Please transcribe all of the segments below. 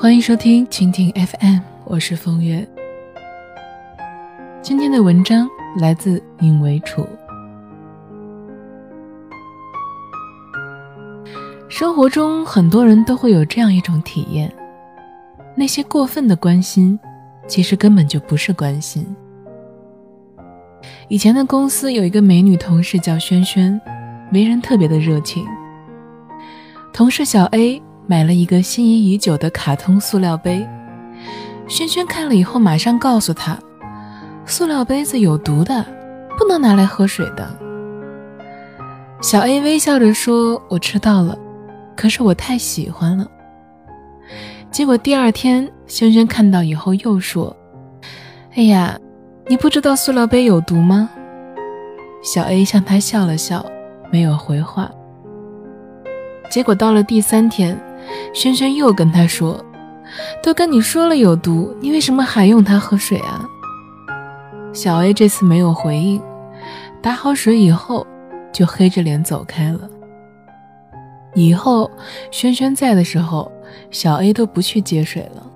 欢迎收听蜻蜓 FM，我是风月。今天的文章来自尹维楚。生活中，很多人都会有这样一种体验：那些过分的关心，其实根本就不是关心。以前的公司有一个美女同事叫萱萱，为人特别的热情。同事小 A 买了一个心仪已久的卡通塑料杯，萱萱看了以后马上告诉他，塑料杯子有毒的，不能拿来喝水的。小 A 微笑着说：“我知道了。”可是我太喜欢了。结果第二天，萱萱看到以后又说：“哎呀，你不知道塑料杯有毒吗？”小 A 向他笑了笑，没有回话。结果到了第三天，轩轩又跟他说：“都跟你说了有毒，你为什么还用它喝水啊？”小 A 这次没有回应，打好水以后就黑着脸走开了。以后，轩轩在的时候，小 A 都不去接水了。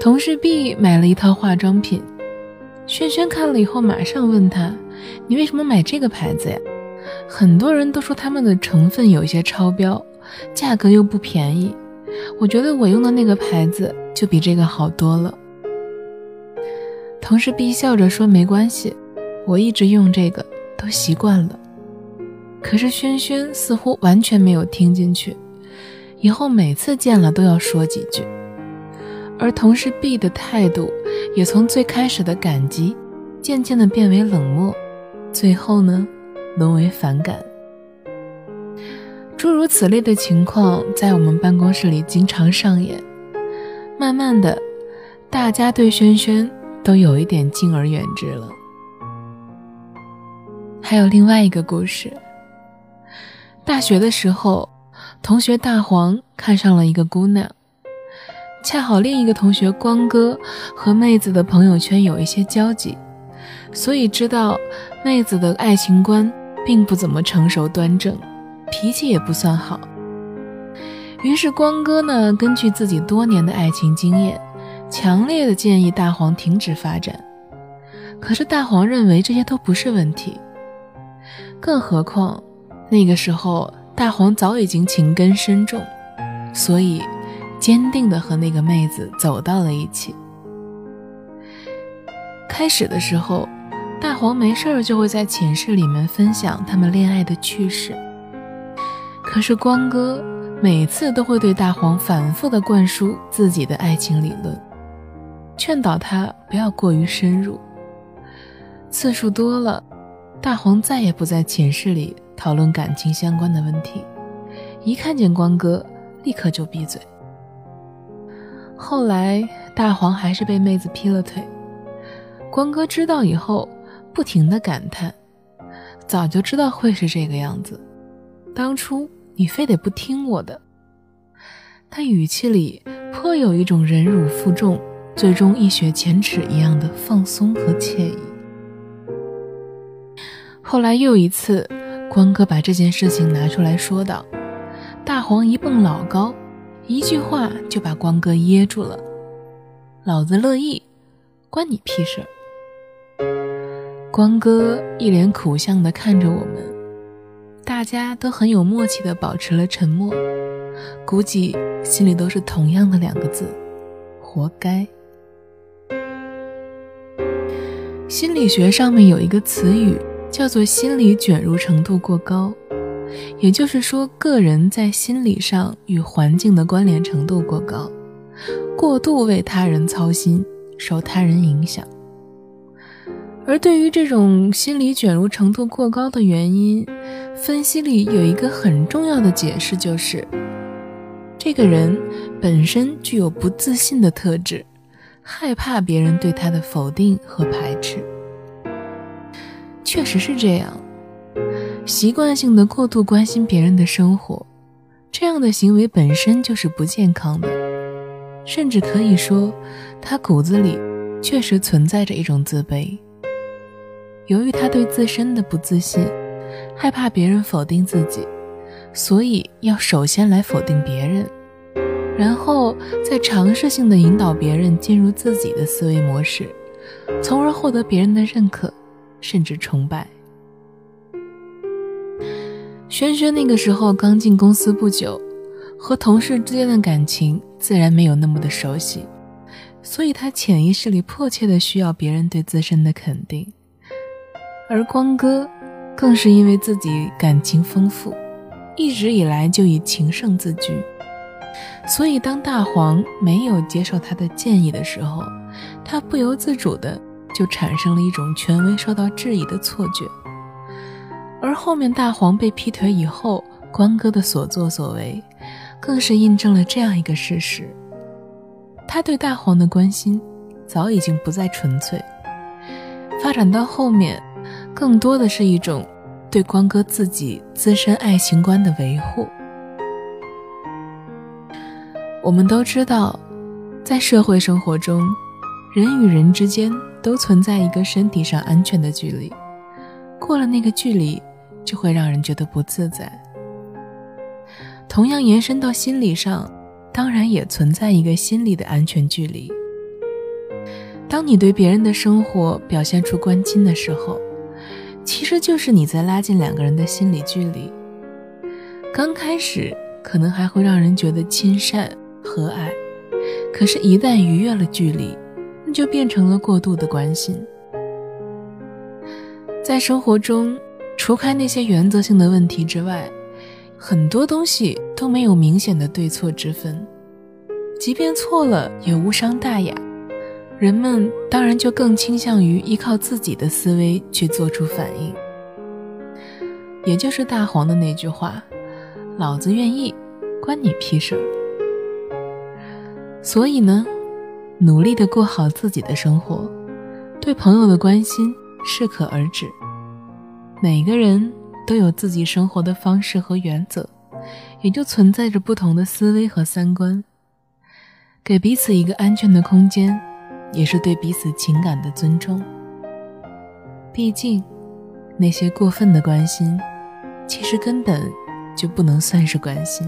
同事 B 买了一套化妆品，轩轩看了以后，马上问他：“你为什么买这个牌子呀？”很多人都说他们的成分有些超标，价格又不便宜。我觉得我用的那个牌子就比这个好多了。同事 B 笑着说：“没关系，我一直用这个，都习惯了。”可是轩轩似乎完全没有听进去，以后每次见了都要说几句，而同事 B 的态度也从最开始的感激，渐渐的变为冷漠，最后呢，沦为反感。诸如此类的情况在我们办公室里经常上演，慢慢的，大家对轩轩都有一点敬而远之了。还有另外一个故事。大学的时候，同学大黄看上了一个姑娘，恰好另一个同学光哥和妹子的朋友圈有一些交集，所以知道妹子的爱情观并不怎么成熟端正，脾气也不算好。于是光哥呢，根据自己多年的爱情经验，强烈的建议大黄停止发展。可是大黄认为这些都不是问题，更何况。那个时候，大黄早已经情根深重，所以坚定的和那个妹子走到了一起。开始的时候，大黄没事儿就会在寝室里面分享他们恋爱的趣事。可是光哥每次都会对大黄反复的灌输自己的爱情理论，劝导他不要过于深入。次数多了，大黄再也不在寝室里。讨论感情相关的问题，一看见光哥，立刻就闭嘴。后来大黄还是被妹子劈了腿，光哥知道以后，不停的感叹：“早就知道会是这个样子，当初你非得不听我的。”他语气里颇有一种忍辱负重，最终一雪前耻一样的放松和惬意。后来又一次。光哥把这件事情拿出来说道，大黄一蹦老高，一句话就把光哥噎住了。老子乐意，关你屁事！光哥一脸苦相的看着我们，大家都很有默契的保持了沉默，估计心里都是同样的两个字：活该。心理学上面有一个词语。叫做心理卷入程度过高，也就是说，个人在心理上与环境的关联程度过高，过度为他人操心，受他人影响。而对于这种心理卷入程度过高的原因，分析里有一个很重要的解释，就是这个人本身具有不自信的特质，害怕别人对他的否定和排斥。确实是这样，习惯性的过度关心别人的生活，这样的行为本身就是不健康的，甚至可以说，他骨子里确实存在着一种自卑。由于他对自身的不自信，害怕别人否定自己，所以要首先来否定别人，然后再尝试性的引导别人进入自己的思维模式，从而获得别人的认可，甚至崇拜。轩轩那个时候刚进公司不久，和同事之间的感情自然没有那么的熟悉，所以他潜意识里迫切的需要别人对自身的肯定。而光哥，更是因为自己感情丰富，一直以来就以情圣自居。所以，当大黄没有接受他的建议的时候，他不由自主的就产生了一种权威受到质疑的错觉。而后面大黄被劈腿以后，光哥的所作所为，更是印证了这样一个事实：他对大黄的关心，早已经不再纯粹，发展到后面，更多的是一种对光哥自己自身爱情观的维护。我们都知道，在社会生活中，人与人之间都存在一个身体上安全的距离，过了那个距离，就会让人觉得不自在。同样延伸到心理上，当然也存在一个心理的安全距离。当你对别人的生活表现出关心的时候，其实就是你在拉近两个人的心理距离。刚开始可能还会让人觉得亲善。和蔼，可是，一旦逾越了距离，那就变成了过度的关心。在生活中，除开那些原则性的问题之外，很多东西都没有明显的对错之分，即便错了也无伤大雅。人们当然就更倾向于依靠自己的思维去做出反应，也就是大黄的那句话：“老子愿意，关你屁事儿。”所以呢，努力的过好自己的生活，对朋友的关心适可而止。每个人都有自己生活的方式和原则，也就存在着不同的思维和三观。给彼此一个安全的空间，也是对彼此情感的尊重。毕竟，那些过分的关心，其实根本就不能算是关心。